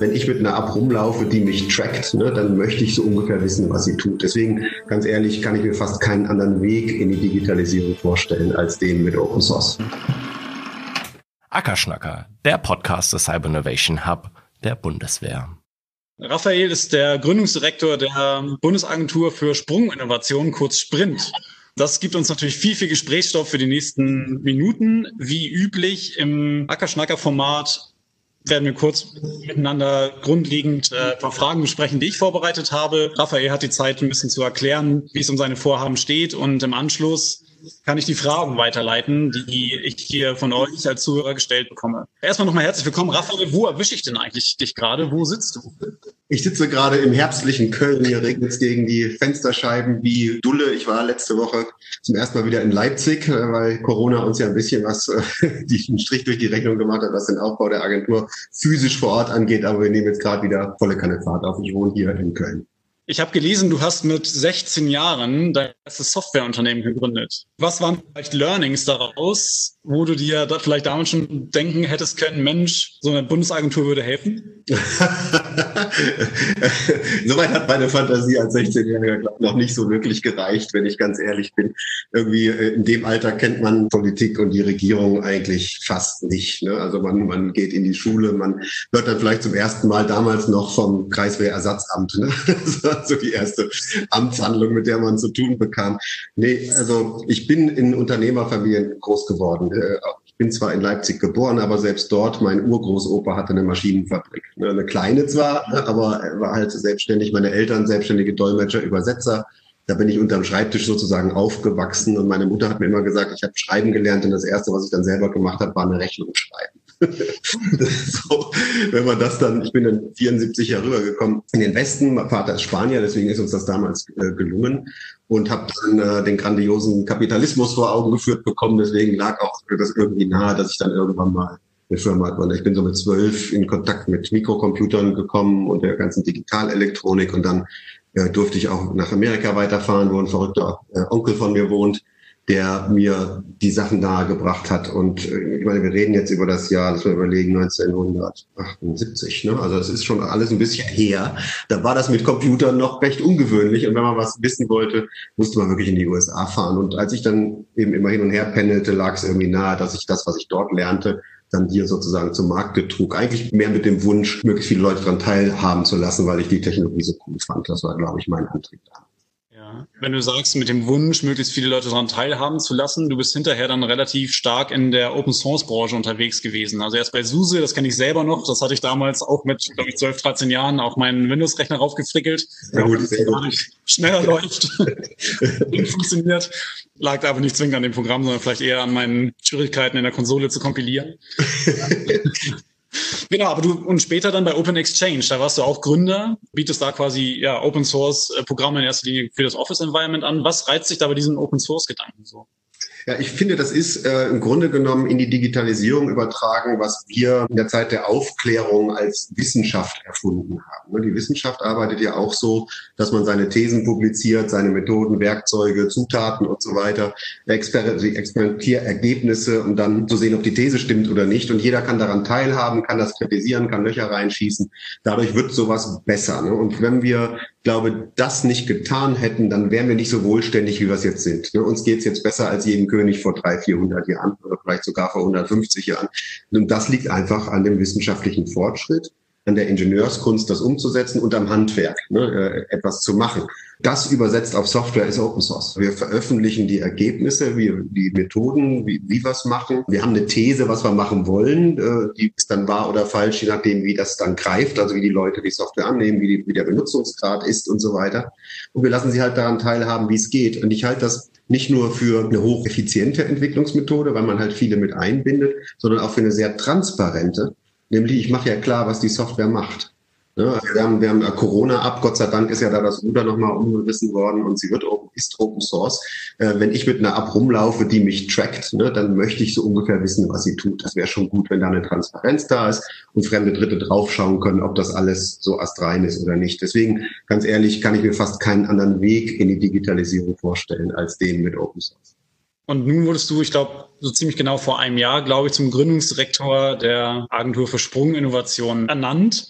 wenn ich mit einer App rumlaufe, die mich trackt, ne, dann möchte ich so ungefähr wissen, was sie tut. Deswegen, ganz ehrlich, kann ich mir fast keinen anderen Weg in die Digitalisierung vorstellen als den mit Open Source. Ackerschnacker, der Podcast des Cyber Innovation Hub der Bundeswehr. Raphael ist der Gründungsdirektor der Bundesagentur für Sprunginnovation, kurz Sprint. Das gibt uns natürlich viel, viel Gesprächsstoff für die nächsten Minuten. Wie üblich im Ackerschnacker-Format werden wir kurz miteinander grundlegend äh, ein paar Fragen besprechen, die ich vorbereitet habe. Raphael hat die Zeit, ein bisschen zu erklären, wie es um seine Vorhaben steht. Und im Anschluss kann ich die Fragen weiterleiten, die ich hier von euch als Zuhörer gestellt bekomme. Erstmal nochmal herzlich willkommen. Raphael, wo erwische ich denn eigentlich dich gerade? Wo sitzt du? Ich sitze gerade im herbstlichen Köln. Hier regnet es gegen die Fensterscheiben wie Dulle. Ich war letzte Woche zum ersten Mal wieder in Leipzig, äh, weil Corona uns ja ein bisschen was, äh, die einen Strich durch die Rechnung gemacht hat, was den Aufbau der Agentur physisch vor Ort angeht. Aber wir nehmen jetzt gerade wieder volle Kanne Fahrt auf. Ich wohne hier in Köln. Ich habe gelesen, du hast mit 16 Jahren dein erstes Softwareunternehmen gegründet. Was waren vielleicht Learnings daraus, wo du dir da vielleicht damals schon denken hättest können, Mensch, so eine Bundesagentur würde helfen? Soweit hat meine Fantasie als 16-Jähriger noch nicht so wirklich gereicht, wenn ich ganz ehrlich bin. Irgendwie äh, in dem Alter kennt man Politik und die Regierung eigentlich fast nicht. Ne? Also man, man geht in die Schule, man hört dann vielleicht zum ersten Mal damals noch vom Kreiswehrersatzamt. Ne? War so die erste Amtshandlung, mit der man zu tun bekam. Nee, also ich bin in Unternehmerfamilien groß geworden äh, ich bin zwar in Leipzig geboren, aber selbst dort, mein Urgroßopa hatte eine Maschinenfabrik. Ne, eine kleine zwar, aber er war halt selbstständig. Meine Eltern selbstständige Dolmetscher, Übersetzer. Da bin ich unterm Schreibtisch sozusagen aufgewachsen und meine Mutter hat mir immer gesagt, ich habe schreiben gelernt und das erste, was ich dann selber gemacht habe, war eine Rechnung schreiben. so, wenn man das dann, ich bin dann 74 Jahre rübergekommen in den Westen, mein Vater ist Spanier, deswegen ist uns das damals äh, gelungen und habe dann äh, den grandiosen Kapitalismus vor Augen geführt bekommen, deswegen lag auch das irgendwie nahe, dass ich dann irgendwann mal eine Firma hat. Ich bin so mit zwölf in Kontakt mit Mikrocomputern gekommen und der ganzen Digitalelektronik und dann äh, durfte ich auch nach Amerika weiterfahren, wo ein verrückter äh, Onkel von mir wohnt der mir die Sachen nahegebracht hat. Und äh, ich meine, wir reden jetzt über das Jahr, das wir überlegen, 1978. Ne? Also es ist schon alles ein bisschen her. Da war das mit Computern noch recht ungewöhnlich. Und wenn man was wissen wollte, musste man wirklich in die USA fahren. Und als ich dann eben immer hin und her pendelte, lag es irgendwie nahe, dass ich das, was ich dort lernte, dann hier sozusagen zum Markt trug. Eigentlich mehr mit dem Wunsch, möglichst viele Leute daran teilhaben zu lassen, weil ich die Technologie so cool fand. Das war, glaube ich, mein Antrieb da. Wenn du sagst, mit dem Wunsch, möglichst viele Leute daran teilhaben zu lassen, du bist hinterher dann relativ stark in der Open Source Branche unterwegs gewesen. Also erst bei SUSE, das kenne ich selber noch, das hatte ich damals auch mit, glaube ich, 12, 13 Jahren auf meinen Windows-Rechner raufgefrickelt. Ja, gut, gar nicht schneller läuft funktioniert. Lag aber nicht zwingend an dem Programm, sondern vielleicht eher an meinen Schwierigkeiten in der Konsole zu kompilieren. Genau, aber du und später dann bei Open Exchange, da warst du auch Gründer, bietest da quasi ja Open Source äh, Programme in erster Linie für das Office Environment an. Was reizt dich da bei diesem Open Source Gedanken so? Ja, ich finde, das ist äh, im Grunde genommen in die Digitalisierung übertragen, was wir in der Zeit der Aufklärung als Wissenschaft erfunden haben. Ne, die Wissenschaft arbeitet ja auch so, dass man seine Thesen publiziert, seine Methoden, Werkzeuge, Zutaten und so weiter, Exper die Experimentierergebnisse und dann zu sehen, ob die These stimmt oder nicht. Und jeder kann daran teilhaben, kann das kritisieren, kann Löcher reinschießen. Dadurch wird sowas besser. Ne? Und wenn wir glaube, das nicht getan hätten, dann wären wir nicht so wohlständig, wie wir es jetzt sind. Ne? Uns geht's jetzt besser als jedem König vor drei, 400 Jahren oder vielleicht sogar vor 150 Jahren. Und das liegt einfach an dem wissenschaftlichen Fortschritt an der Ingenieurskunst, das umzusetzen und am Handwerk, ne, äh, etwas zu machen. Das übersetzt auf Software ist Open Source. Wir veröffentlichen die Ergebnisse, wie, die Methoden, wie, wie wir es machen. Wir haben eine These, was wir machen wollen. Äh, die ist dann wahr oder falsch, je nachdem, wie das dann greift, also wie die Leute die Software annehmen, wie, die, wie der Benutzungsgrad ist und so weiter. Und wir lassen sie halt daran teilhaben, wie es geht. Und ich halte das nicht nur für eine hocheffiziente Entwicklungsmethode, weil man halt viele mit einbindet, sondern auch für eine sehr transparente Nämlich, ich mache ja klar, was die Software macht. Ja, also wir haben, wir haben Corona ab, Gott sei Dank ist ja da das Ruder nochmal umgerissen worden und sie wird ist Open Source. Äh, wenn ich mit einer App rumlaufe, die mich trackt, ne, dann möchte ich so ungefähr wissen, was sie tut. Das wäre schon gut, wenn da eine Transparenz da ist und fremde Dritte draufschauen können, ob das alles so astrein ist oder nicht. Deswegen, ganz ehrlich, kann ich mir fast keinen anderen Weg in die Digitalisierung vorstellen als den mit Open Source. Und nun wurdest du, ich glaube, so ziemlich genau vor einem Jahr, glaube ich, zum Gründungsdirektor der Agentur für Sprunginnovation ernannt.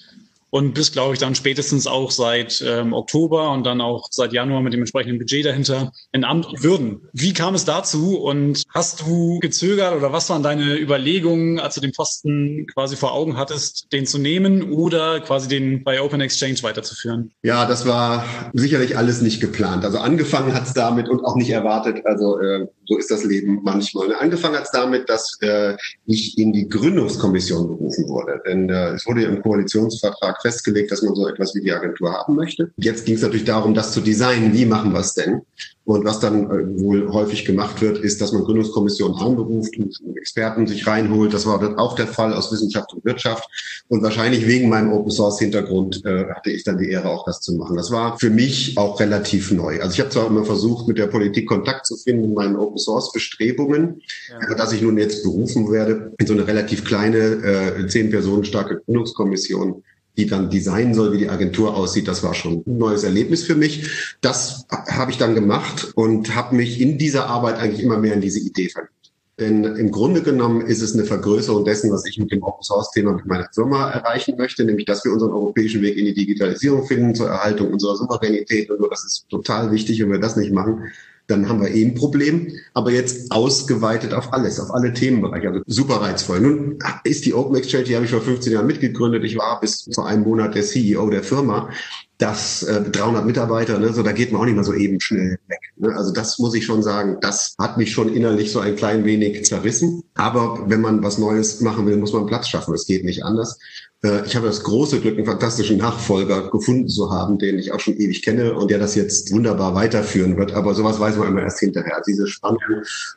Und bist, glaube ich, dann spätestens auch seit ähm, Oktober und dann auch seit Januar mit dem entsprechenden Budget dahinter in Amt Würden. Wie kam es dazu und hast du gezögert oder was waren deine Überlegungen, als du den Posten quasi vor Augen hattest, den zu nehmen oder quasi den bei Open Exchange weiterzuführen? Ja, das war sicherlich alles nicht geplant. Also angefangen hat es damit und auch nicht erwartet. Also äh, so ist das Leben manchmal. Angefangen hat es damit, dass äh, ich in die Gründungskommission berufen wurde. Denn äh, es wurde im Koalitionsvertrag festgelegt, dass man so etwas wie die Agentur haben möchte. Jetzt ging es natürlich darum, das zu designen. Wie machen wir es denn? Und was dann äh, wohl häufig gemacht wird, ist, dass man Gründungskommissionen anberuft und Experten sich reinholt. Das war auch der Fall aus Wissenschaft und Wirtschaft. Und wahrscheinlich wegen meinem Open Source Hintergrund äh, hatte ich dann die Ehre, auch das zu machen. Das war für mich auch relativ neu. Also ich habe zwar immer versucht, mit der Politik Kontakt zu finden in meinen Open Source Bestrebungen, ja. aber dass ich nun jetzt berufen werde in so eine relativ kleine, äh, zehn Personen starke Gründungskommission, die dann designen soll, wie die Agentur aussieht, das war schon ein neues Erlebnis für mich. Das habe ich dann gemacht und habe mich in dieser Arbeit eigentlich immer mehr in diese Idee verliebt. Denn im Grunde genommen ist es eine Vergrößerung dessen, was ich mit dem Open Source Thema mit meiner Firma erreichen möchte, nämlich dass wir unseren europäischen Weg in die Digitalisierung finden, zur Erhaltung unserer Souveränität und so. Das ist total wichtig. Wenn wir das nicht machen, dann haben wir eh ein Problem. Aber jetzt ausgeweitet auf alles, auf alle Themenbereiche. Also super reizvoll. Nun ist die Open Exchange, die habe ich vor 15 Jahren mitgegründet. Ich war bis vor einem Monat der CEO der Firma. Das äh, 300 Mitarbeiter, ne, so da geht man auch nicht mal so eben schnell weg. Ne? Also das muss ich schon sagen, das hat mich schon innerlich so ein klein wenig zerrissen. Aber wenn man was Neues machen will, muss man Platz schaffen. Es geht nicht anders. Äh, ich habe das große Glück, einen fantastischen Nachfolger gefunden zu haben, den ich auch schon ewig kenne und der das jetzt wunderbar weiterführen wird. Aber sowas weiß man immer erst hinterher. Diese Spannung,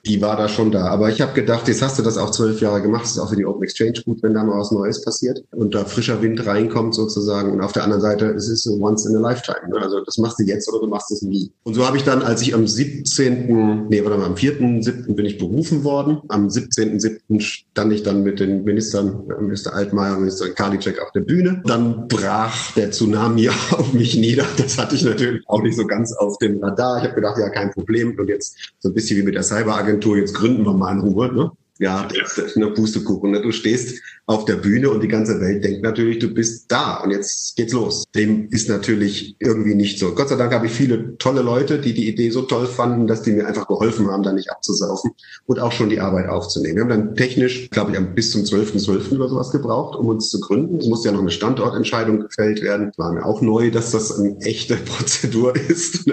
die war da schon da. Aber ich habe gedacht, jetzt hast du das auch zwölf Jahre gemacht. Das ist auch für die Open Exchange gut, wenn da mal was Neues passiert und da frischer Wind reinkommt sozusagen. Und auf der anderen Seite, es ist so once in a lifetime. Ne? Also das machst du jetzt oder du machst es nie. Und so habe ich dann, als ich am 17., nee, warte mal, am 4.7. bin ich berufen worden. Am 17.7. stand ich dann mit den Ministern, Minister Altmaier, Minister Karl Karliczek auf der Bühne. Dann brach der Tsunami auf mich nieder. Das hatte ich natürlich auch nicht so ganz auf dem Radar. Ich habe gedacht, ja, kein Problem. Und jetzt so ein bisschen wie mit der Cyberagentur, jetzt gründen wir mal in Ruhe. Ne? Ja, das ist eine Pustekuchen. Ne? Du stehst auf der Bühne und die ganze Welt denkt natürlich, du bist da und jetzt geht's los. Dem ist natürlich irgendwie nicht so. Gott sei Dank habe ich viele tolle Leute, die die Idee so toll fanden, dass die mir einfach geholfen haben, da nicht abzusaufen und auch schon die Arbeit aufzunehmen. Wir haben dann technisch, glaube ich, bis zum 12.12. .12. oder sowas gebraucht, um uns zu gründen. Es musste ja noch eine Standortentscheidung gefällt werden. War mir auch neu, dass das eine echte Prozedur ist.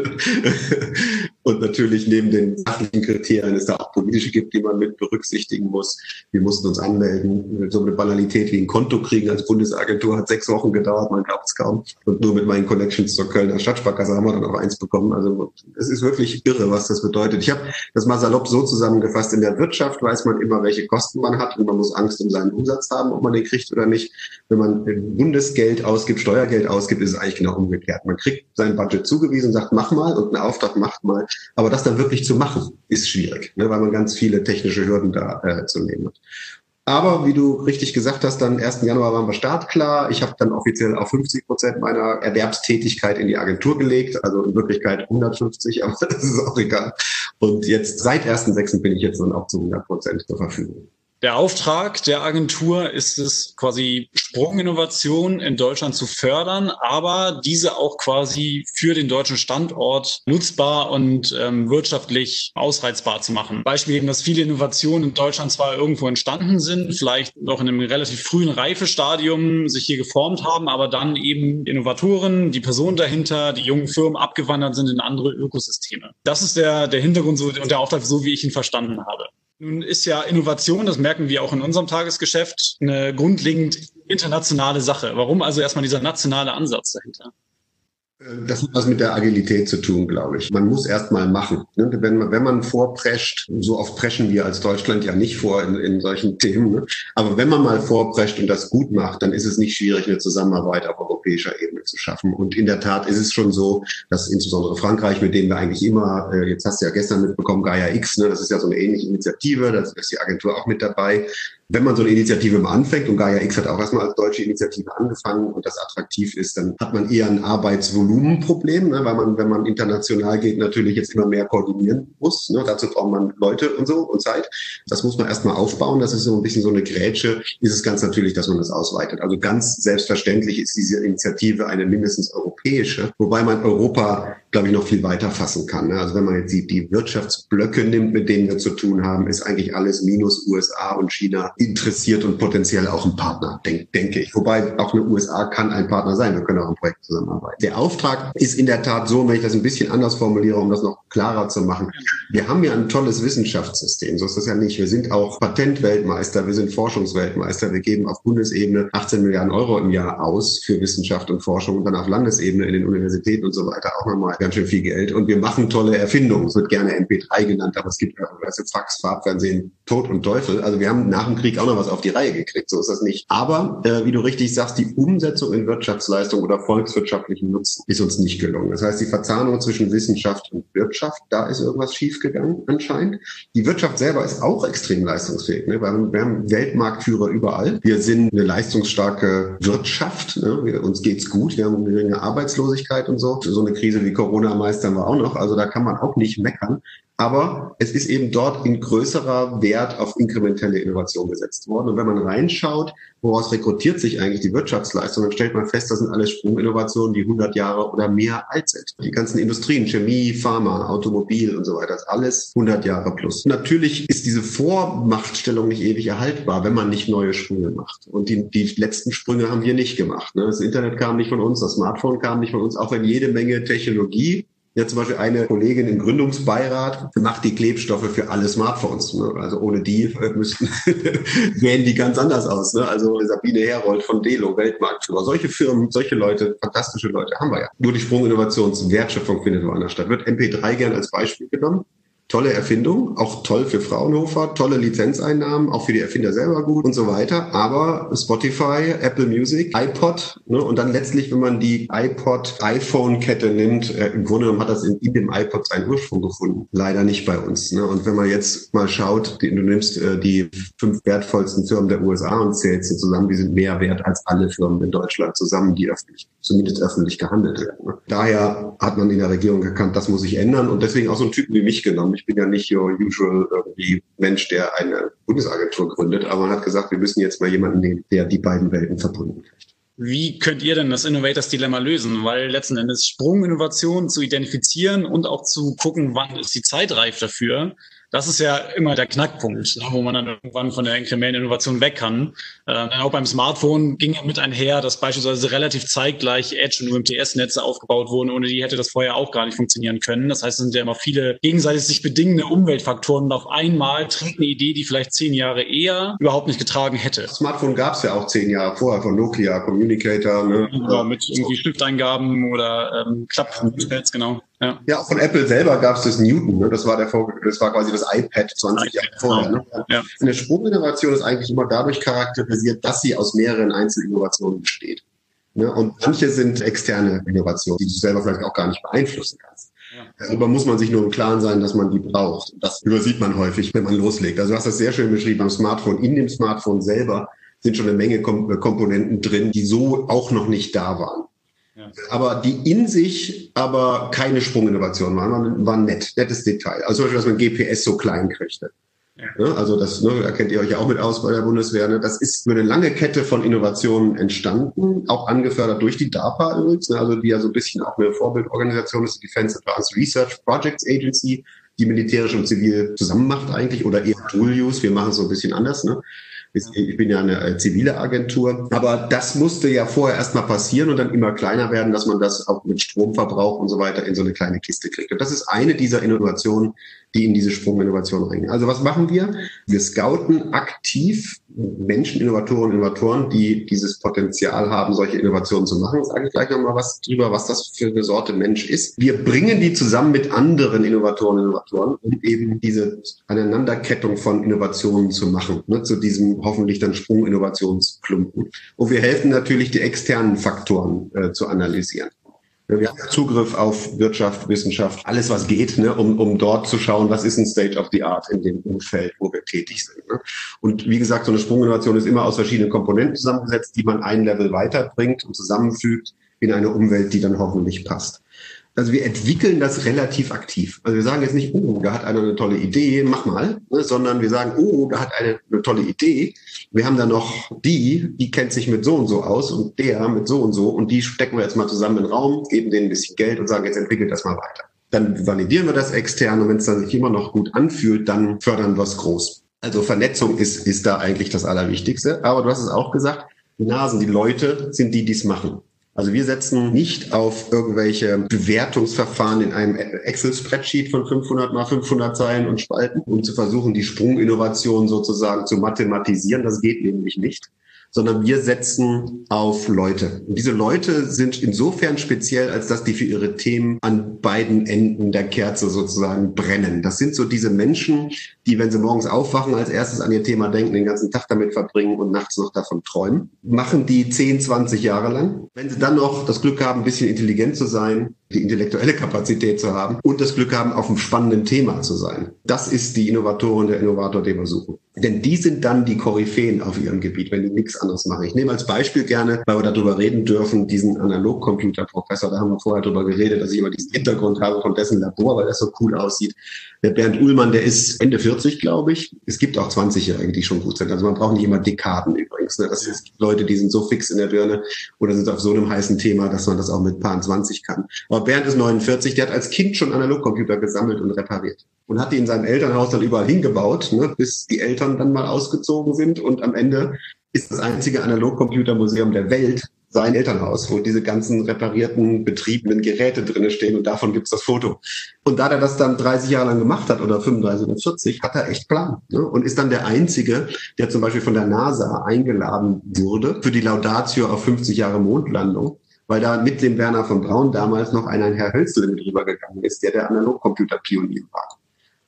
Und natürlich neben den sachlichen Kriterien es da auch politische gibt, die man mit berücksichtigen muss. Wir mussten uns anmelden, so eine Banalität wie ein Konto kriegen als Bundesagentur hat sechs Wochen gedauert, man glaubt es kaum. Und nur mit meinen Connections zur Kölner Stadtsparkasse haben wir dann auch eins bekommen. Also es ist wirklich irre, was das bedeutet. Ich habe das mal salopp so zusammengefasst. In der Wirtschaft weiß man immer, welche Kosten man hat und man muss Angst um seinen Umsatz haben, ob man den kriegt oder nicht. Wenn man Bundesgeld ausgibt, Steuergeld ausgibt, ist es eigentlich genau umgekehrt. Man kriegt sein Budget zugewiesen, sagt, mach mal und einen Auftrag macht mal. Aber das dann wirklich zu machen, ist schwierig, ne, weil man ganz viele technische Hürden da äh, zu nehmen hat. Aber wie du richtig gesagt hast, dann 1. Januar waren wir startklar. Ich habe dann offiziell auf 50 Prozent meiner Erwerbstätigkeit in die Agentur gelegt, also in Wirklichkeit 150, aber das ist auch egal. Und jetzt seit 1.6. bin ich jetzt dann auch zu 100 Prozent zur Verfügung. Der Auftrag der Agentur ist es, quasi Sprunginnovation in Deutschland zu fördern, aber diese auch quasi für den deutschen Standort nutzbar und ähm, wirtschaftlich ausreizbar zu machen. Beispiel eben, dass viele Innovationen in Deutschland zwar irgendwo entstanden sind, vielleicht noch in einem relativ frühen Reifestadium sich hier geformt haben, aber dann eben Innovatoren, die Personen dahinter, die jungen Firmen abgewandert sind in andere Ökosysteme. Das ist der, der Hintergrund so, und der Auftrag, so wie ich ihn verstanden habe. Nun ist ja Innovation, das merken wir auch in unserem Tagesgeschäft, eine grundlegend internationale Sache. Warum also erstmal dieser nationale Ansatz dahinter? Das hat was mit der Agilität zu tun, glaube ich. Man muss erst mal machen. Ne? Wenn man, wenn man vorprescht, so oft preschen wir als Deutschland ja nicht vor in, in solchen Themen, ne? aber wenn man mal vorprescht und das gut macht, dann ist es nicht schwierig, eine Zusammenarbeit auf europäischer Ebene zu schaffen. Und in der Tat ist es schon so, dass insbesondere Frankreich, mit denen wir eigentlich immer, äh, jetzt hast du ja gestern mitbekommen, Gaia X, ne? das ist ja so eine ähnliche Initiative, da ist die Agentur auch mit dabei, wenn man so eine Initiative mal anfängt, und Gaia X hat auch erstmal als deutsche Initiative angefangen und das attraktiv ist, dann hat man eher ein Arbeitsvolumenproblem, ne, weil man, wenn man international geht, natürlich jetzt immer mehr koordinieren muss. Ne, dazu braucht man Leute und so und Zeit. Das muss man erstmal aufbauen. Das ist so ein bisschen so eine Grätsche. Ist es ganz natürlich, dass man das ausweitet. Also ganz selbstverständlich ist diese Initiative eine mindestens europäische, wobei man Europa glaube ich, noch viel weiter fassen kann. Ne? Also wenn man jetzt die, die Wirtschaftsblöcke nimmt, mit denen wir zu tun haben, ist eigentlich alles minus USA und China interessiert und potenziell auch ein Partner, denk, denke ich. Wobei auch eine USA kann ein Partner sein. Wir können auch ein Projekt zusammenarbeiten. Der Auftrag ist in der Tat so, wenn ich das ein bisschen anders formuliere, um das noch klarer zu machen. Wir haben ja ein tolles Wissenschaftssystem. So ist das ja nicht. Wir sind auch Patentweltmeister. Wir sind Forschungsweltmeister. Wir geben auf Bundesebene 18 Milliarden Euro im Jahr aus für Wissenschaft und Forschung und dann auf Landesebene in den Universitäten und so weiter auch nochmal ganz schön viel Geld und wir machen tolle Erfindungen. Es wird gerne MP3 genannt, aber es gibt ja also Fax, Farbfernsehen, Tod und Teufel. Also wir haben nach dem Krieg auch noch was auf die Reihe gekriegt, so ist das nicht. Aber äh, wie du richtig sagst, die Umsetzung in Wirtschaftsleistung oder volkswirtschaftlichen Nutzen ist uns nicht gelungen. Das heißt, die Verzahnung zwischen Wissenschaft und Wirtschaft, da ist irgendwas schiefgegangen anscheinend. Die Wirtschaft selber ist auch extrem leistungsfähig. Ne? Wir, wir haben Weltmarktführer überall. Wir sind eine leistungsstarke Wirtschaft. Ne? Wir, uns geht's gut. Wir haben eine geringe Arbeitslosigkeit und so. So eine Krise wie Corona Corona meistern wir auch noch. Also da kann man auch nicht meckern. Aber es ist eben dort in größerer Wert auf inkrementelle Innovation gesetzt worden. Und wenn man reinschaut, woraus rekrutiert sich eigentlich die Wirtschaftsleistung, dann stellt man fest, das sind alles Sprunginnovationen, die 100 Jahre oder mehr alt sind. Die ganzen Industrien, Chemie, Pharma, Automobil und so weiter, ist alles 100 Jahre plus. Natürlich ist diese Vormachtstellung nicht ewig erhaltbar, wenn man nicht neue Sprünge macht. Und die, die letzten Sprünge haben wir nicht gemacht. Ne? Das Internet kam nicht von uns, das Smartphone kam nicht von uns, auch wenn jede Menge Technologie ja, zum Beispiel eine Kollegin im Gründungsbeirat macht die Klebstoffe für alle Smartphones. Ne? Also ohne die äh, müssten sehen die ganz anders aus. Ne? Also Sabine Herold von Delo, Weltmarktführer. Solche Firmen, solche Leute, fantastische Leute haben wir ja. Nur die Sprunginnovationswertschöpfung findet woanders statt. Wird MP3 gern als Beispiel genommen tolle Erfindung, auch toll für Fraunhofer, tolle Lizenzeinnahmen, auch für die Erfinder selber gut und so weiter. Aber Spotify, Apple Music, iPod ne, und dann letztlich, wenn man die iPod-iPhone-Kette nimmt, äh, im Grunde genommen hat das in, in, dem iPod seinen Ursprung gefunden. Leider nicht bei uns. Ne? Und wenn man jetzt mal schaut, die, du nimmst äh, die fünf wertvollsten Firmen der USA und zählst sie zusammen, die sind mehr wert als alle Firmen in Deutschland zusammen, die öffentlich, zumindest öffentlich gehandelt werden. Ne? Daher hat man in der Regierung erkannt, das muss sich ändern und deswegen auch so einen Typen wie mich genommen ich bin ja nicht your usual irgendwie Mensch, der eine Bundesagentur gründet, aber man hat gesagt, wir müssen jetzt mal jemanden nehmen, der die beiden Welten verbunden kriegt. Wie könnt ihr denn das Innovators Dilemma lösen? Weil letzten Endes Sprunginnovation zu identifizieren und auch zu gucken, wann ist die Zeit reif dafür, das ist ja immer der Knackpunkt, ne, wo man dann irgendwann von der inkrementellen Innovation weg kann. Äh, auch beim Smartphone ging ja mit einher, dass beispielsweise relativ zeitgleich Edge und UMTS-Netze aufgebaut wurden. Ohne die hätte das vorher auch gar nicht funktionieren können. Das heißt, es sind ja immer viele gegenseitig sich bedingende Umweltfaktoren und auf einmal trägt eine Idee, die vielleicht zehn Jahre eher überhaupt nicht getragen hätte. Smartphone gab es ja auch zehn Jahre vorher von Nokia, Communicator. Ne? Ja, mit irgendwie Stifteingaben oder ähm, Klapppads, genau. Ja. ja, auch von Apple selber gab es das Newton, ne? das war der das war quasi das iPad 20 Jahre vorher. Ne? Ja. Eine Sprunginnovation ist eigentlich immer dadurch charakterisiert, dass sie aus mehreren Einzelinnovationen besteht. Ne? Und manche sind externe Innovationen, die du selber vielleicht auch gar nicht beeinflussen kannst. Ja. Darüber muss man sich nur im Klaren sein, dass man die braucht. Das übersieht man häufig, wenn man loslegt. Also du hast das sehr schön beschrieben beim Smartphone. In dem Smartphone selber sind schon eine Menge Komponenten drin, die so auch noch nicht da waren. Aber die in sich aber keine Sprunginnovation waren, waren nett, nettes Detail. Also zum Beispiel, dass man GPS so klein kriegte. Ja. Also das, ne, da kennt ihr euch ja auch mit aus bei der Bundeswehr. Ne? Das ist über eine lange Kette von Innovationen entstanden, auch angefördert durch die DARPA übrigens, ne? also die ja so ein bisschen auch eine Vorbildorganisation ist, die Defense Advanced Research Projects Agency, die militärisch und zivil zusammen macht eigentlich, oder eher Dual Use, wir machen es so ein bisschen anders. Ne? Ich bin ja eine äh, zivile Agentur. Aber das musste ja vorher erstmal passieren und dann immer kleiner werden, dass man das auch mit Stromverbrauch und so weiter in so eine kleine Kiste kriegt. Und das ist eine dieser Innovationen, die in diese Sprunginnovation reingehen. Also was machen wir? Wir scouten aktiv Menschen, Innovatoren, Innovatoren, die dieses Potenzial haben, solche Innovationen zu machen. Ich sage gleich nochmal was drüber, was das für eine Sorte Mensch ist. Wir bringen die zusammen mit anderen Innovatoren, Innovatoren, um eben diese Aneinanderkettung von Innovationen zu machen, ne, zu diesem hoffentlich dann Sprung-Innovationsklumpen. Und wir helfen natürlich, die externen Faktoren äh, zu analysieren. Wir haben Zugriff auf Wirtschaft, Wissenschaft, alles was geht, ne, um, um dort zu schauen, was ist ein State of the Art in dem Umfeld, wo wir tätig sind. Ne? Und wie gesagt, so eine Sprunginnovation ist immer aus verschiedenen Komponenten zusammengesetzt, die man ein Level weiterbringt und zusammenfügt in eine Umwelt, die dann hoffentlich passt. Also wir entwickeln das relativ aktiv. Also wir sagen jetzt nicht, oh, da hat einer eine tolle Idee, mach mal, ne, sondern wir sagen, oh, da hat eine, eine tolle Idee. Wir haben da noch die, die kennt sich mit so und so aus und der mit so und so und die stecken wir jetzt mal zusammen in den Raum, geben denen ein bisschen Geld und sagen, jetzt entwickelt das mal weiter. Dann validieren wir das extern und wenn es dann sich immer noch gut anfühlt, dann fördern wir es groß. Also Vernetzung ist, ist da eigentlich das Allerwichtigste. Aber du hast es auch gesagt, die Nasen, die Leute sind die, die es machen. Also wir setzen nicht auf irgendwelche Bewertungsverfahren in einem Excel-Spreadsheet von 500 mal 500 Zeilen und Spalten, um zu versuchen, die Sprunginnovation sozusagen zu mathematisieren. Das geht nämlich nicht sondern wir setzen auf Leute. Und diese Leute sind insofern speziell, als dass die für ihre Themen an beiden Enden der Kerze sozusagen brennen. Das sind so diese Menschen, die, wenn sie morgens aufwachen, als erstes an ihr Thema denken, den ganzen Tag damit verbringen und nachts noch davon träumen. Machen die 10, 20 Jahre lang. Wenn sie dann noch das Glück haben, ein bisschen intelligent zu sein, die intellektuelle Kapazität zu haben und das Glück haben, auf einem spannenden Thema zu sein. Das ist die Innovatorin, der Innovator, den wir suchen. Denn die sind dann die Koryphäen auf ihrem Gebiet, wenn die nichts anderes machen. Ich nehme als Beispiel gerne, weil wir darüber reden dürfen, diesen Analogcomputer-Professor. Da haben wir vorher darüber geredet, dass ich immer diesen Hintergrund habe von dessen Labor, weil das so cool aussieht. Der Bernd Uhlmann, der ist Ende 40, glaube ich. Es gibt auch 20-Jährige, die schon gut sind. Also man braucht nicht immer Dekaden übrigens. Ne? Das ist Leute, die sind so fix in der Birne oder sind auf so einem heißen Thema, dass man das auch mit Paar 20 kann. Aber Bernd ist 49, der hat als Kind schon Analogcomputer gesammelt und repariert und hat die in seinem Elternhaus dann überall hingebaut, ne, bis die Eltern dann mal ausgezogen sind und am Ende ist das einzige Analogcomputermuseum der Welt sein Elternhaus, wo diese ganzen reparierten, betriebenen Geräte drinne stehen und davon gibt's das Foto. Und da er das dann 30 Jahre lang gemacht hat oder 35 oder 40, hat er echt Plan ne? und ist dann der Einzige, der zum Beispiel von der NASA eingeladen wurde für die Laudatio auf 50 Jahre Mondlandung weil da mit dem Werner von Braun damals noch ein Herr Hölzel mit rübergegangen ist, der der Analogcomputer-Pionier war.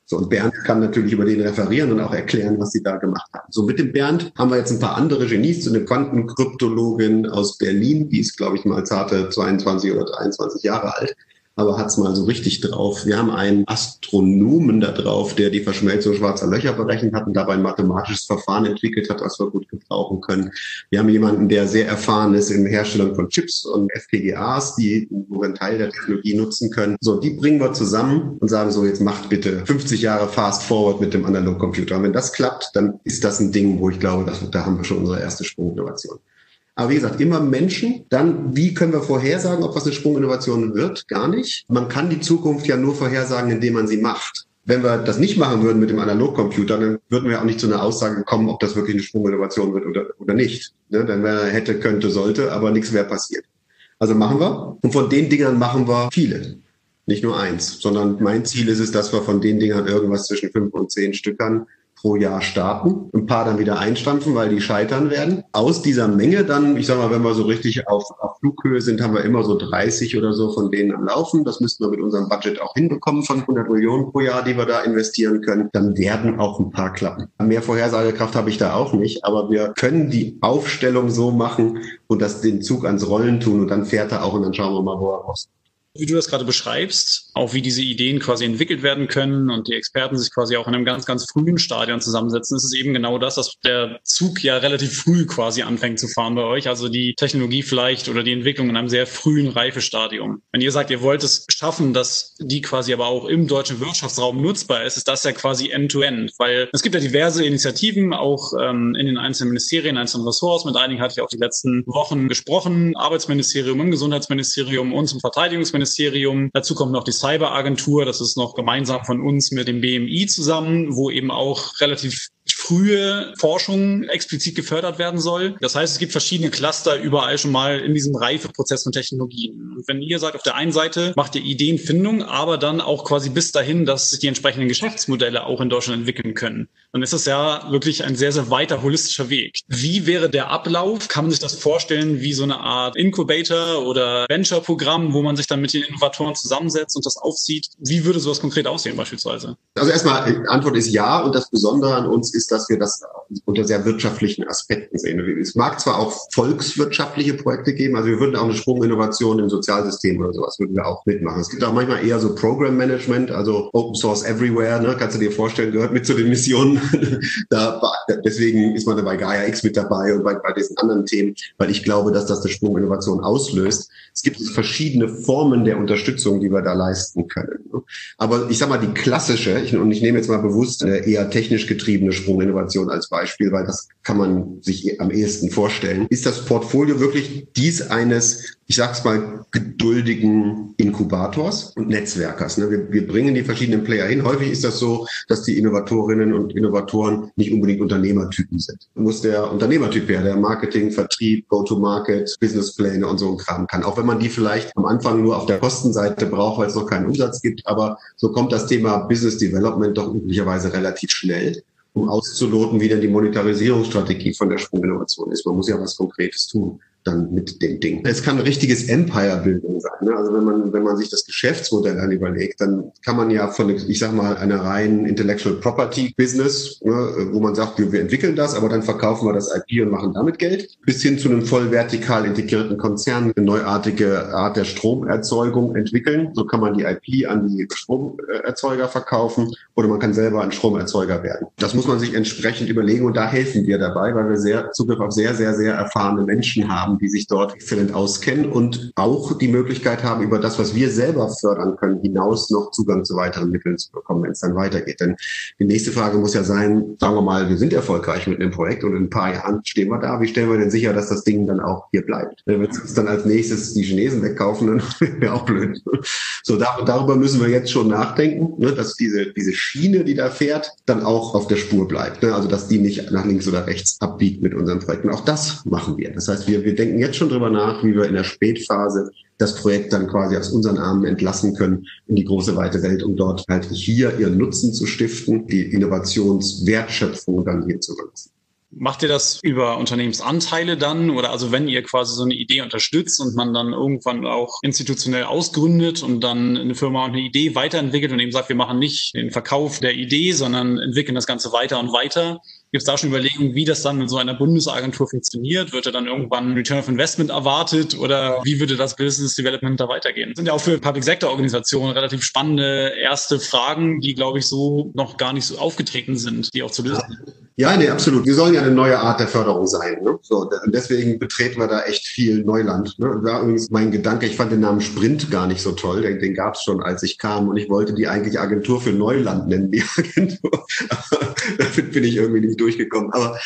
So, und Bernd kann natürlich über den referieren und auch erklären, was sie da gemacht haben. So, mit dem Bernd haben wir jetzt ein paar andere Genies, so eine Quantenkryptologin aus Berlin, die ist, glaube ich, mal zarte 22 oder 23 Jahre alt aber hat's mal so richtig drauf. Wir haben einen Astronomen da drauf, der die Verschmelzung schwarzer Löcher berechnet hat und dabei ein mathematisches Verfahren entwickelt hat, was wir gut gebrauchen können. Wir haben jemanden, der sehr erfahren ist in Herstellung von Chips und FPGAs, die wo einen Teil der Technologie nutzen können. So, die bringen wir zusammen und sagen so, jetzt macht bitte 50 Jahre Fast Forward mit dem Analogcomputer. Und wenn das klappt, dann ist das ein Ding, wo ich glaube, dass, da haben wir schon unsere erste Sprunginnovation. Aber wie gesagt, immer Menschen. Dann, wie können wir vorhersagen, ob was eine Sprunginnovation wird? Gar nicht. Man kann die Zukunft ja nur vorhersagen, indem man sie macht. Wenn wir das nicht machen würden mit dem Analogcomputer, dann würden wir auch nicht zu einer Aussage kommen, ob das wirklich eine Sprunginnovation wird oder, oder nicht. Ne? Dann wäre hätte, könnte, sollte, aber nichts wäre passiert. Also machen wir. Und von den Dingern machen wir viele. Nicht nur eins, sondern mein Ziel ist es, dass wir von den Dingern irgendwas zwischen fünf und zehn Stückern pro Jahr starten, ein paar dann wieder einstampfen, weil die scheitern werden. Aus dieser Menge dann, ich sag mal, wenn wir so richtig auf, auf Flughöhe sind, haben wir immer so 30 oder so von denen am Laufen. Das müssten wir mit unserem Budget auch hinbekommen von 100 Millionen pro Jahr, die wir da investieren können. Dann werden auch ein paar klappen. Mehr Vorhersagekraft habe ich da auch nicht, aber wir können die Aufstellung so machen und das den Zug ans Rollen tun und dann fährt er auch und dann schauen wir mal, wo er rauskommt wie du das gerade beschreibst, auch wie diese Ideen quasi entwickelt werden können und die Experten sich quasi auch in einem ganz, ganz frühen Stadion zusammensetzen, ist es eben genau das, dass der Zug ja relativ früh quasi anfängt zu fahren bei euch. Also die Technologie vielleicht oder die Entwicklung in einem sehr frühen Reifestadium. Wenn ihr sagt, ihr wollt es schaffen, dass die quasi aber auch im deutschen Wirtschaftsraum nutzbar ist, ist das ja quasi end-to-end, -end, weil es gibt ja diverse Initiativen, auch ähm, in den einzelnen Ministerien, einzelnen Ressorts. Mit einigen hatte ich auch die letzten Wochen gesprochen. Arbeitsministerium, im Gesundheitsministerium und zum Verteidigungsministerium Finanzministerium. Dazu kommt noch die Cyberagentur. Das ist noch gemeinsam von uns mit dem BMI zusammen, wo eben auch relativ frühe Forschung explizit gefördert werden soll. Das heißt, es gibt verschiedene Cluster überall schon mal in diesem Reifeprozess von Technologien. Und wenn ihr sagt, auf der einen Seite macht ihr Ideenfindung, aber dann auch quasi bis dahin, dass sich die entsprechenden Geschäftsmodelle auch in Deutschland entwickeln können, dann ist das ja wirklich ein sehr, sehr weiter holistischer Weg. Wie wäre der Ablauf? Kann man sich das vorstellen wie so eine Art Incubator oder Venture-Programm, wo man sich dann mit den Innovatoren zusammensetzt und das aufzieht? Wie würde sowas konkret aussehen beispielsweise? Also erstmal, Antwort ist ja und das Besondere an uns ist, dass wir das unter sehr wirtschaftlichen Aspekten sehen. Es mag zwar auch volkswirtschaftliche Projekte geben, also wir würden auch eine Sprunginnovation im Sozialsystem oder sowas würden wir auch mitmachen. Es gibt auch manchmal eher so Program Management, also Open Source Everywhere, ne, kannst du dir vorstellen, gehört mit zu den Missionen. da, deswegen ist man dabei Gaia X mit dabei und bei, bei diesen anderen Themen, weil ich glaube, dass das eine Sprunginnovation auslöst. Es gibt verschiedene Formen der Unterstützung, die wir da leisten können. Ne. Aber ich sag mal, die klassische, ich, und ich nehme jetzt mal bewusst eine eher technisch getriebene Sprunginnovation als Beispiel, weil das kann man sich am ehesten vorstellen, ist das Portfolio wirklich dies eines ich sag's mal, geduldigen Inkubators und Netzwerkers. Ne? Wir, wir bringen die verschiedenen Player hin. Häufig ist das so, dass die Innovatorinnen und Innovatoren nicht unbedingt Unternehmertypen sind. Muss der Unternehmertyp werden, der Marketing, Vertrieb, Go-to-Market, Businesspläne und so ein Kram kann. Auch wenn man die vielleicht am Anfang nur auf der Kostenseite braucht, weil es noch keinen Umsatz gibt. Aber so kommt das Thema Business Development doch üblicherweise relativ schnell um auszuloten, wie denn die Monetarisierungsstrategie von der Sprunginnovation ist. Man muss ja was Konkretes tun dann mit dem Ding. Es kann richtiges Empire-Building sein. Ne? Also wenn man, wenn man sich das Geschäftsmodell dann überlegt, dann kann man ja von, ich sag mal, einer reinen Intellectual Property Business, ne, wo man sagt, wir, wir entwickeln das, aber dann verkaufen wir das IP und machen damit Geld, bis hin zu einem voll vertikal integrierten Konzern, eine neuartige Art der Stromerzeugung entwickeln. So kann man die IP an die Stromerzeuger verkaufen oder man kann selber ein Stromerzeuger werden. Das muss man sich entsprechend überlegen und da helfen wir dabei, weil wir sehr Zugriff auf sehr, sehr, sehr erfahrene Menschen haben, haben, die sich dort exzellent auskennen und auch die Möglichkeit haben, über das, was wir selber fördern können, hinaus noch Zugang zu weiteren Mitteln zu bekommen, wenn es dann weitergeht. Denn die nächste Frage muss ja sein, sagen wir mal, wir sind erfolgreich mit einem Projekt und in ein paar Jahren stehen wir da. Wie stellen wir denn sicher, dass das Ding dann auch hier bleibt? Wenn wir uns dann als nächstes die Chinesen wegkaufen, dann wäre auch blöd. So, darüber müssen wir jetzt schon nachdenken, ne, dass diese, diese Schiene, die da fährt, dann auch auf der Spur bleibt. Ne? Also, dass die nicht nach links oder rechts abbiegt mit unseren Projekten. Auch das machen wir. Das heißt, wir, wir denken jetzt schon drüber nach, wie wir in der Spätphase das Projekt dann quasi aus unseren Armen entlassen können in die große weite Welt, um dort halt hier ihren Nutzen zu stiften, die Innovationswertschöpfung dann hier zu nutzen. Macht ihr das über Unternehmensanteile dann oder also wenn ihr quasi so eine Idee unterstützt und man dann irgendwann auch institutionell ausgründet und dann eine Firma eine Idee weiterentwickelt und eben sagt, wir machen nicht den Verkauf der Idee, sondern entwickeln das Ganze weiter und weiter, Gibt es da schon Überlegungen, wie das dann in so einer Bundesagentur funktioniert? Wird da dann irgendwann Return of Investment erwartet oder wie würde das Business Development da weitergehen? Das sind ja auch für Public Sector Organisationen relativ spannende erste Fragen, die, glaube ich, so noch gar nicht so aufgetreten sind, die auch zu lösen sind. Ja, nee, absolut. Wir sollen ja eine neue Art der Förderung sein. Ne? So, deswegen betreten wir da echt viel Neuland. Ne? War übrigens mein Gedanke, ich fand den Namen Sprint gar nicht so toll. Den, den gab es schon, als ich kam. Und ich wollte die eigentlich Agentur für Neuland nennen, die Agentur. damit bin ich irgendwie nicht durchgekommen. Aber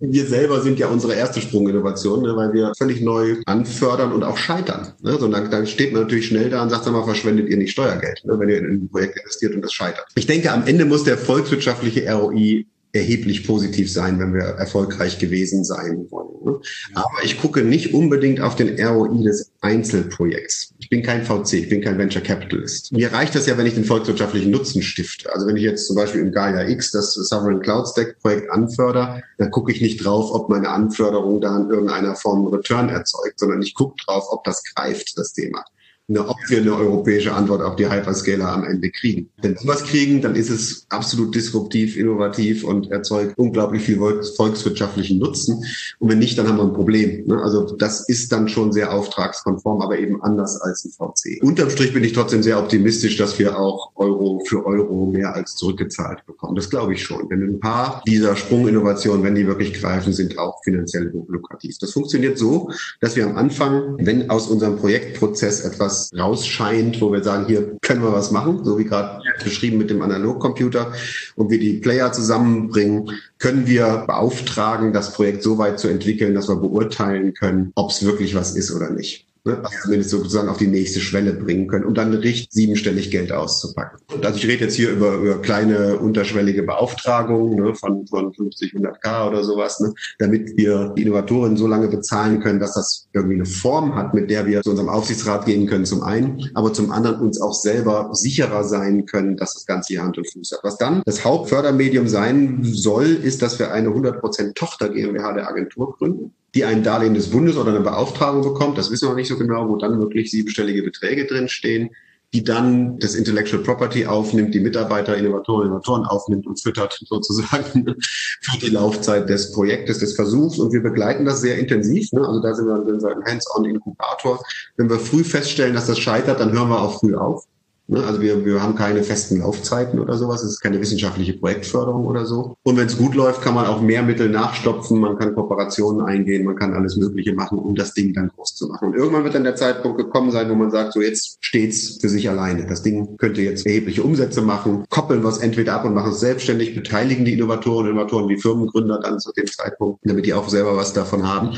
wir selber sind ja unsere erste Sprunginnovation, ne? weil wir völlig neu anfördern und auch scheitern. Ne? So, dann, dann steht man natürlich schnell da und sagt, sag mal, verschwendet ihr nicht Steuergeld, ne? wenn ihr in ein Projekt investiert und das scheitert. Ich denke, am Ende muss der volkswirtschaftliche ROI erheblich positiv sein, wenn wir erfolgreich gewesen sein wollen. Ne? Aber ich gucke nicht unbedingt auf den ROI des Einzelprojekts. Ich bin kein VC, ich bin kein Venture Capitalist. Mir reicht das ja, wenn ich den volkswirtschaftlichen Nutzen stifte. Also wenn ich jetzt zum Beispiel im Gaia X das Sovereign Cloud Stack Projekt anförder, dann gucke ich nicht drauf, ob meine Anförderung da in irgendeiner Form Return erzeugt, sondern ich gucke drauf, ob das greift, das Thema eine, ob wir eine europäische Antwort auf die Hyperscaler am Ende kriegen. Wenn wir was kriegen, dann ist es absolut disruptiv, innovativ und erzeugt unglaublich viel volkswirtschaftlichen Nutzen. Und wenn nicht, dann haben wir ein Problem. Ne? Also das ist dann schon sehr auftragskonform, aber eben anders als ein VC. Unterm Strich bin ich trotzdem sehr optimistisch, dass wir auch Euro für Euro mehr als zurückgezahlt bekommen. Das glaube ich schon. Denn ein paar dieser Sprunginnovationen, wenn die wirklich greifen, sind auch finanziell lukrativ. Das funktioniert so, dass wir am Anfang, wenn aus unserem Projektprozess etwas rausscheint, wo wir sagen, hier können wir was machen, so wie gerade beschrieben mit dem Analogcomputer und wir die Player zusammenbringen, können wir beauftragen, das Projekt so weit zu entwickeln, dass wir beurteilen können, ob es wirklich was ist oder nicht ne, also zumindest sozusagen auf die nächste Schwelle bringen können, um dann richtig siebenstellig Geld auszupacken. Und also ich rede jetzt hier über, über kleine unterschwellige Beauftragungen ne, von, von 50, 100k oder sowas, ne, damit wir die Innovatoren so lange bezahlen können, dass das irgendwie eine Form hat, mit der wir zu unserem Aufsichtsrat gehen können zum einen, aber zum anderen uns auch selber sicherer sein können, dass das Ganze hier Hand und Fuß hat. Was dann das Hauptfördermedium sein soll, ist, dass wir eine 100% Tochter GmbH der Agentur gründen die ein Darlehen des Bundes oder eine Beauftragung bekommt. Das wissen wir noch nicht so genau, wo dann wirklich siebenstellige Beträge drin stehen. die dann das Intellectual Property aufnimmt, die Mitarbeiter, Innovatoren, Innovatoren aufnimmt und füttert sozusagen für die Laufzeit des Projektes, des Versuchs. Und wir begleiten das sehr intensiv. Ne? Also da sind wir, wir ein Hands-on-Inkubator. Wenn wir früh feststellen, dass das scheitert, dann hören wir auch früh auf. Ne? Also wir, wir haben keine festen Laufzeiten oder sowas. Es ist keine wissenschaftliche Projektförderung oder so. Und wenn es gut läuft, kann man auch mehr Mittel nachstopfen. Man kann Kooperationen eingehen. Man kann alles Mögliche machen, um das Ding dann groß zu machen. Und irgendwann wird dann der Zeitpunkt gekommen sein, wo man sagt, so jetzt steht's für sich alleine. Das Ding könnte jetzt erhebliche Umsätze machen. Koppeln es entweder ab und machen es selbstständig, beteiligen die Innovatoren, Innovatoren wie Firmengründer dann zu dem Zeitpunkt, damit die auch selber was davon haben.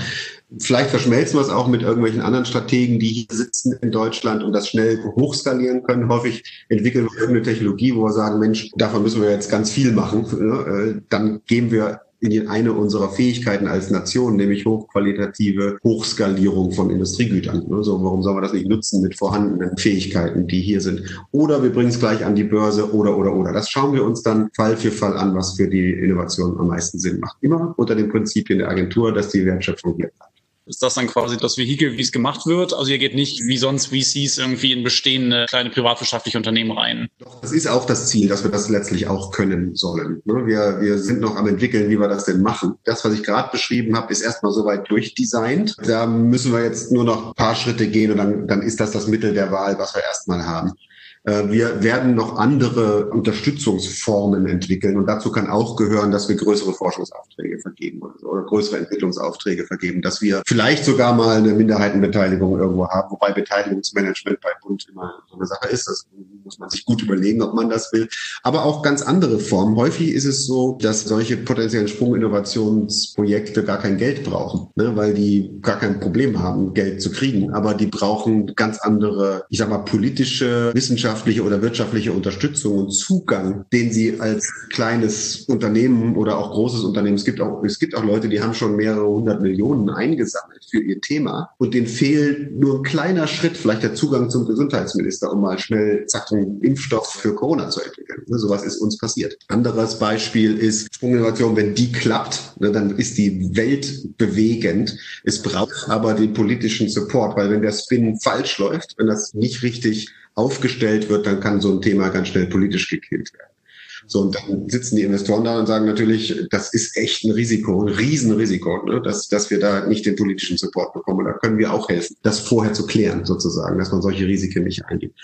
Vielleicht verschmelzen wir es auch mit irgendwelchen anderen Strategen, die hier sitzen in Deutschland und das schnell hochskalieren können. Häufig entwickeln wir irgendeine Technologie, wo wir sagen, Mensch, davon müssen wir jetzt ganz viel machen. Äh, dann geben wir in eine unserer Fähigkeiten als Nation, nämlich hochqualitative Hochskalierung von Industriegütern. So, warum soll man das nicht nutzen mit vorhandenen Fähigkeiten, die hier sind? Oder wir bringen es gleich an die Börse oder, oder, oder. Das schauen wir uns dann Fall für Fall an, was für die Innovation am meisten Sinn macht. Immer unter den Prinzipien der Agentur, dass die Wertschöpfung hier bleibt ist das dann quasi das Vehikel, wie es gemacht wird. Also ihr geht nicht wie sonst VCs irgendwie in bestehende kleine privatwirtschaftliche Unternehmen rein. Doch, das ist auch das Ziel, dass wir das letztlich auch können sollen. Ne? Wir, wir sind noch am entwickeln, wie wir das denn machen. Das, was ich gerade beschrieben habe, ist erstmal soweit durchdesignt. Da müssen wir jetzt nur noch ein paar Schritte gehen und dann, dann ist das das Mittel der Wahl, was wir erstmal haben. Äh, wir werden noch andere Unterstützungsformen entwickeln und dazu kann auch gehören, dass wir größere Forschungsaufträge vergeben oder, so, oder größere Entwicklungsaufträge vergeben, dass wir vielleicht sogar mal eine Minderheitenbeteiligung irgendwo haben, wobei Beteiligungsmanagement bei Bund immer so eine Sache ist. Das muss man sich gut überlegen, ob man das will. Aber auch ganz andere Formen. Häufig ist es so, dass solche potenziellen Sprunginnovationsprojekte gar kein Geld brauchen, ne, weil die gar kein Problem haben, Geld zu kriegen. Aber die brauchen ganz andere, ich sag mal, politische, wissenschaftliche oder wirtschaftliche Unterstützung und Zugang, den sie als kleines Unternehmen oder auch großes Unternehmen, es gibt auch, es gibt auch Leute, die haben schon mehrere hundert Millionen eingesammelt für ihr Thema und denen fehlt nur ein kleiner Schritt, vielleicht der Zugang zum Gesundheitsminister, um mal schnell, zack, einen Impfstoff für Corona zu entwickeln. Ne, sowas ist uns passiert. Anderes Beispiel ist Sprunginnovation, wenn die klappt, ne, dann ist die Welt bewegend. Es braucht aber den politischen Support, weil wenn der Spin falsch läuft, wenn das nicht richtig aufgestellt wird, dann kann so ein Thema ganz schnell politisch gekillt werden. So, und dann sitzen die Investoren da und sagen natürlich, das ist echt ein Risiko, ein Riesenrisiko, ne, dass, dass wir da nicht den politischen Support bekommen. Und da können wir auch helfen, das vorher zu klären, sozusagen, dass man solche Risiken nicht eingeht.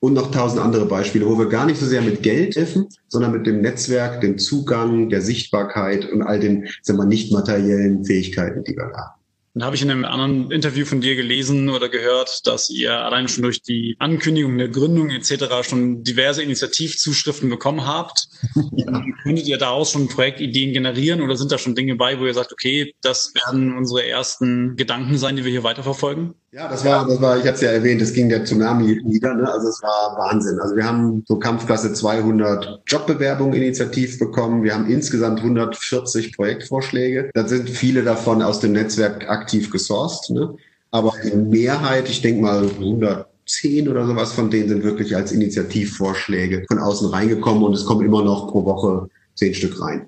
Und noch tausend andere Beispiele, wo wir gar nicht so sehr mit Geld helfen, sondern mit dem Netzwerk, dem Zugang, der Sichtbarkeit und all den, sagen wir, nicht materiellen Fähigkeiten, die wir haben. Dann habe ich in einem anderen Interview von dir gelesen oder gehört, dass ihr allein schon durch die Ankündigung der Gründung etc. schon diverse Initiativzuschriften bekommen habt. Ja. Könntet ihr daraus schon Projektideen generieren oder sind da schon Dinge bei, wo ihr sagt, okay, das werden unsere ersten Gedanken sein, die wir hier weiterverfolgen? Ja, das war, das war, ich hatte es ja erwähnt, es ging der Tsunami nieder, ne? also es war Wahnsinn. Also wir haben so Kampfklasse 200 Jobbewerbungen initiativ bekommen. Wir haben insgesamt 140 Projektvorschläge. Da sind viele davon aus dem Netzwerk aktiv gesourced. Ne? Aber die Mehrheit, ich denke mal 110 oder sowas von denen sind wirklich als Initiativvorschläge von außen reingekommen und es kommen immer noch pro Woche zehn Stück rein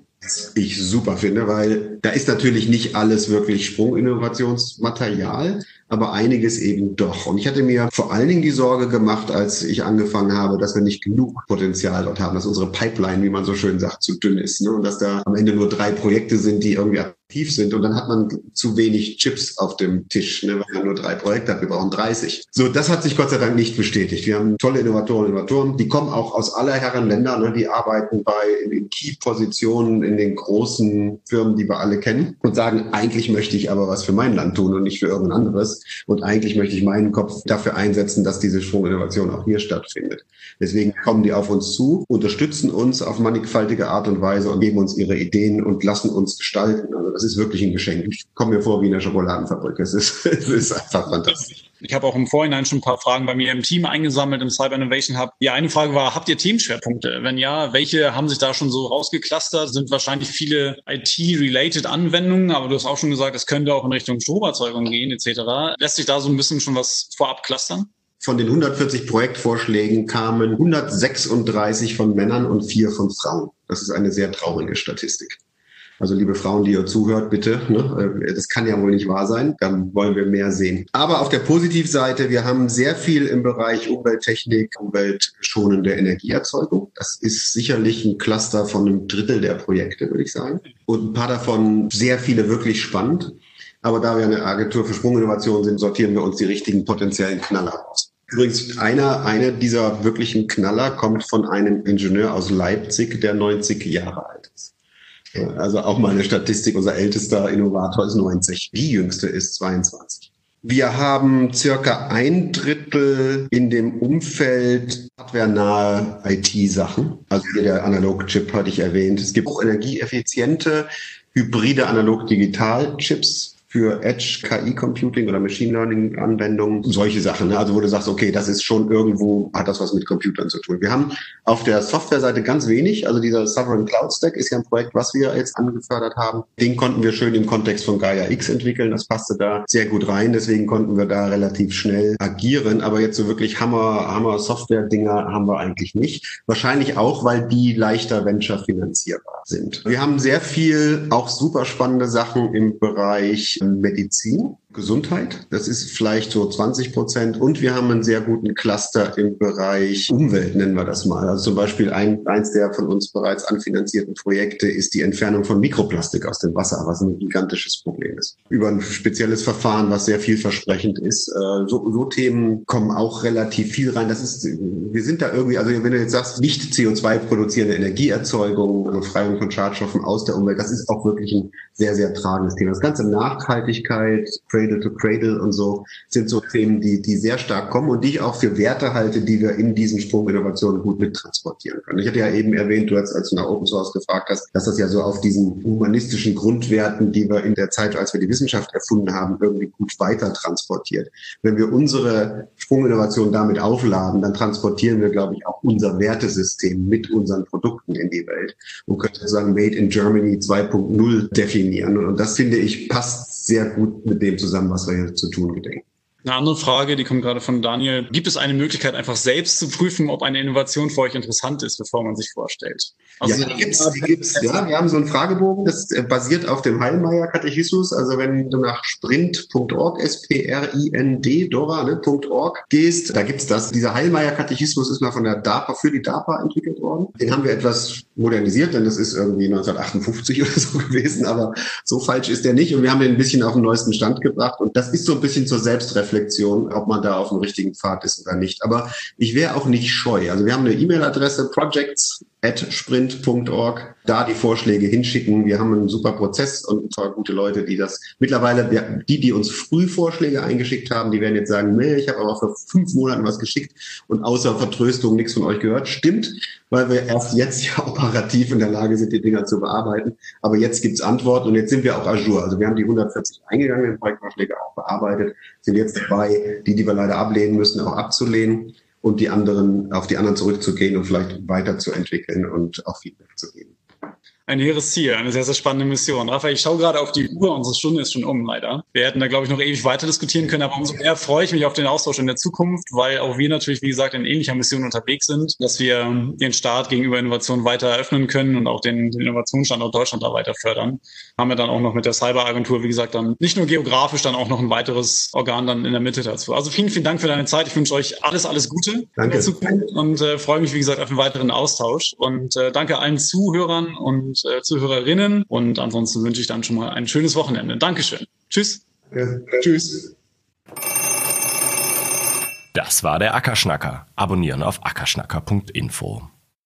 ich super finde, weil da ist natürlich nicht alles wirklich Sprunginnovationsmaterial, aber einiges eben doch. Und ich hatte mir vor allen Dingen die Sorge gemacht, als ich angefangen habe, dass wir nicht genug Potenzial dort haben, dass unsere Pipeline, wie man so schön sagt, zu dünn ist ne? und dass da am Ende nur drei Projekte sind, die irgendwie aktiv sind und dann hat man zu wenig Chips auf dem Tisch, ne, weil man nur drei Projekte hat. Wir brauchen 30. So, das hat sich Gott sei Dank nicht bestätigt. Wir haben tolle Innovatoren und Innovatoren, die kommen auch aus aller Herren Länder, ne, die arbeiten bei in Key-Positionen in den großen Firmen, die wir alle kennen und sagen, eigentlich möchte ich aber was für mein Land tun und nicht für irgendein anderes. Und eigentlich möchte ich meinen Kopf dafür einsetzen, dass diese Sprunginnovation auch hier stattfindet. Deswegen kommen die auf uns zu, unterstützen uns auf mannigfaltige Art und Weise und geben uns ihre Ideen und lassen uns gestalten. Also das ist wirklich ein Geschenk. Ich komme mir vor wie in der Schokoladenfabrik. Es ist, es ist einfach fantastisch. Ich habe auch im Vorhinein schon ein paar Fragen bei mir im Team eingesammelt, im Cyber Innovation Hub. Ja, eine Frage war, habt ihr Teamschwerpunkte? Wenn ja, welche haben sich da schon so rausgeklustert? Sind wahrscheinlich viele IT-related Anwendungen, aber du hast auch schon gesagt, es könnte auch in Richtung Stromerzeugung gehen etc. Lässt sich da so ein bisschen schon was vorab clustern? Von den 140 Projektvorschlägen kamen 136 von Männern und vier von Frauen. Das ist eine sehr traurige Statistik. Also liebe Frauen, die ihr zuhört, bitte, ne? Äh, das kann ja wohl nicht wahr sein. Dann wollen wir mehr sehen. Aber auf der Positivseite, wir haben sehr viel im Bereich Umwelttechnik, umweltschonende Energieerzeugung. Das ist sicherlich ein Cluster von einem Drittel der Projekte, würde ich sagen. Und ein paar davon sehr viele wirklich spannend. Aber da wir eine Agentur für Sprunginnovation sind, sortieren wir uns die richtigen potenziellen Knaller aus. Übrigens, einer, einer dieser wirklichen Knaller kommt von einem Ingenieur aus Leipzig, der 90 Jahre alt ist. Also auch mal eine Statistik, unser ältester Innovator ist 90, die jüngste ist 22. Wir haben circa ein Drittel in dem Umfeld hardware-nahe IT-Sachen. Also hier der Analog-Chip hatte ich erwähnt. Es gibt auch energieeffiziente hybride Analog-Digital-Chips für Edge, KI-Computing oder Machine Learning-Anwendungen, solche Sachen. Ne? Also wo du sagst, okay, das ist schon irgendwo, hat das was mit Computern zu tun. Wir haben auf der Softwareseite ganz wenig. Also dieser Sovereign Cloud Stack ist ja ein Projekt, was wir jetzt angefördert haben. Den konnten wir schön im Kontext von Gaia X entwickeln. Das passte da sehr gut rein. Deswegen konnten wir da relativ schnell agieren. Aber jetzt so wirklich Hammer, Hammer Software-Dinger haben wir eigentlich nicht. Wahrscheinlich auch, weil die leichter Venture finanzierbar sind. Wir haben sehr viel auch super spannende Sachen im Bereich Medizin, Gesundheit. Das ist vielleicht so 20 Prozent. Und wir haben einen sehr guten Cluster im Bereich Umwelt, nennen wir das mal. Also zum Beispiel ein, eins der von uns bereits anfinanzierten Projekte ist die Entfernung von Mikroplastik aus dem Wasser, was ein gigantisches Problem ist. Über ein spezielles Verfahren, was sehr vielversprechend ist. Äh, so, so Themen kommen auch relativ viel rein. Das ist, wir sind da irgendwie, also wenn du jetzt sagst, nicht CO2 produzierende Energieerzeugung, Befreiung von Schadstoffen aus der Umwelt, das ist auch wirklich ein sehr, sehr tragendes Thema. Das ganze Nachhaltigkeit, Cradle to Cradle und so sind so Themen, die, die sehr stark kommen und die ich auch für Werte halte, die wir in diesen Sprunginnovationen gut mittransportieren können. Ich hatte ja eben erwähnt, du hast, als du nach Open Source gefragt hast, dass das ja so auf diesen humanistischen Grundwerten, die wir in der Zeit, als wir die Wissenschaft erfunden haben, irgendwie gut weiter transportiert. Wenn wir unsere Sprunginnovation damit aufladen, dann transportieren wir, glaube ich, auch unser Wertesystem mit unseren Produkten in die Welt und können sozusagen Made in Germany 2.0 definieren. Und das finde ich passt sehr gut mit dem zusammen, was wir hier zu tun gedenken. Eine andere Frage, die kommt gerade von Daniel. Gibt es eine Möglichkeit, einfach selbst zu prüfen, ob eine Innovation für euch interessant ist, bevor man sich vorstellt? Also ja, die gibt's, die gibt's. Ja, wir haben so einen Fragebogen, das äh, basiert auf dem Heilmeier-Katechismus. Also wenn du nach sprint.org, S-P-R-I-N-D, Dora, ne, .org gehst, da gibt's das. Dieser Heilmeier-Katechismus ist mal von der DARPA, für die DARPA entwickelt worden. Den haben wir etwas modernisiert, denn das ist irgendwie 1958 oder so gewesen, aber so falsch ist der nicht. Und wir haben den ein bisschen auf den neuesten Stand gebracht. Und das ist so ein bisschen zur Selbstreflexion Reflexion, ob man da auf dem richtigen Pfad ist oder nicht. Aber ich wäre auch nicht scheu. Also wir haben eine E-Mail-Adresse projects at sprint.org, da die Vorschläge hinschicken. Wir haben einen super Prozess und zwar gute Leute, die das mittlerweile, die, die uns früh Vorschläge eingeschickt haben, die werden jetzt sagen, nee, ich habe aber vor fünf Monaten was geschickt und außer Vertröstung nichts von euch gehört. Stimmt, weil wir erst jetzt ja operativ in der Lage sind, die Dinger zu bearbeiten. Aber jetzt gibt's Antworten und jetzt sind wir auch Azure. Also wir haben die 140 eingegangenen Projektvorschläge auch bearbeitet, sind jetzt dabei, die, die wir leider ablehnen müssen, auch abzulehnen und die anderen, auf die anderen zurückzugehen und vielleicht weiterzuentwickeln und auch Feedback zu geben ein hehres Ziel, eine sehr, sehr spannende Mission. Raphael, ich schaue gerade auf die Uhr, unsere Stunde ist schon um, leider. Wir hätten da, glaube ich, noch ewig weiter diskutieren können, aber umso mehr freue ich mich auf den Austausch in der Zukunft, weil auch wir natürlich, wie gesagt, in ähnlicher Mission unterwegs sind, dass wir den Start gegenüber Innovation weiter eröffnen können und auch den, den Innovationsstandort Deutschland da weiter fördern. Haben wir dann auch noch mit der Cyberagentur, wie gesagt, dann nicht nur geografisch, dann auch noch ein weiteres Organ dann in der Mitte dazu. Also vielen, vielen Dank für deine Zeit. Ich wünsche euch alles, alles Gute danke. in der Zukunft und äh, freue mich, wie gesagt, auf einen weiteren Austausch. Und äh, danke allen Zuhörern und äh, Zuhörerinnen Hörerinnen. Und ansonsten wünsche ich dann schon mal ein schönes Wochenende. Dankeschön. Tschüss. Ja, tschüss. Das war der Ackerschnacker. Abonnieren auf ackerschnacker.info.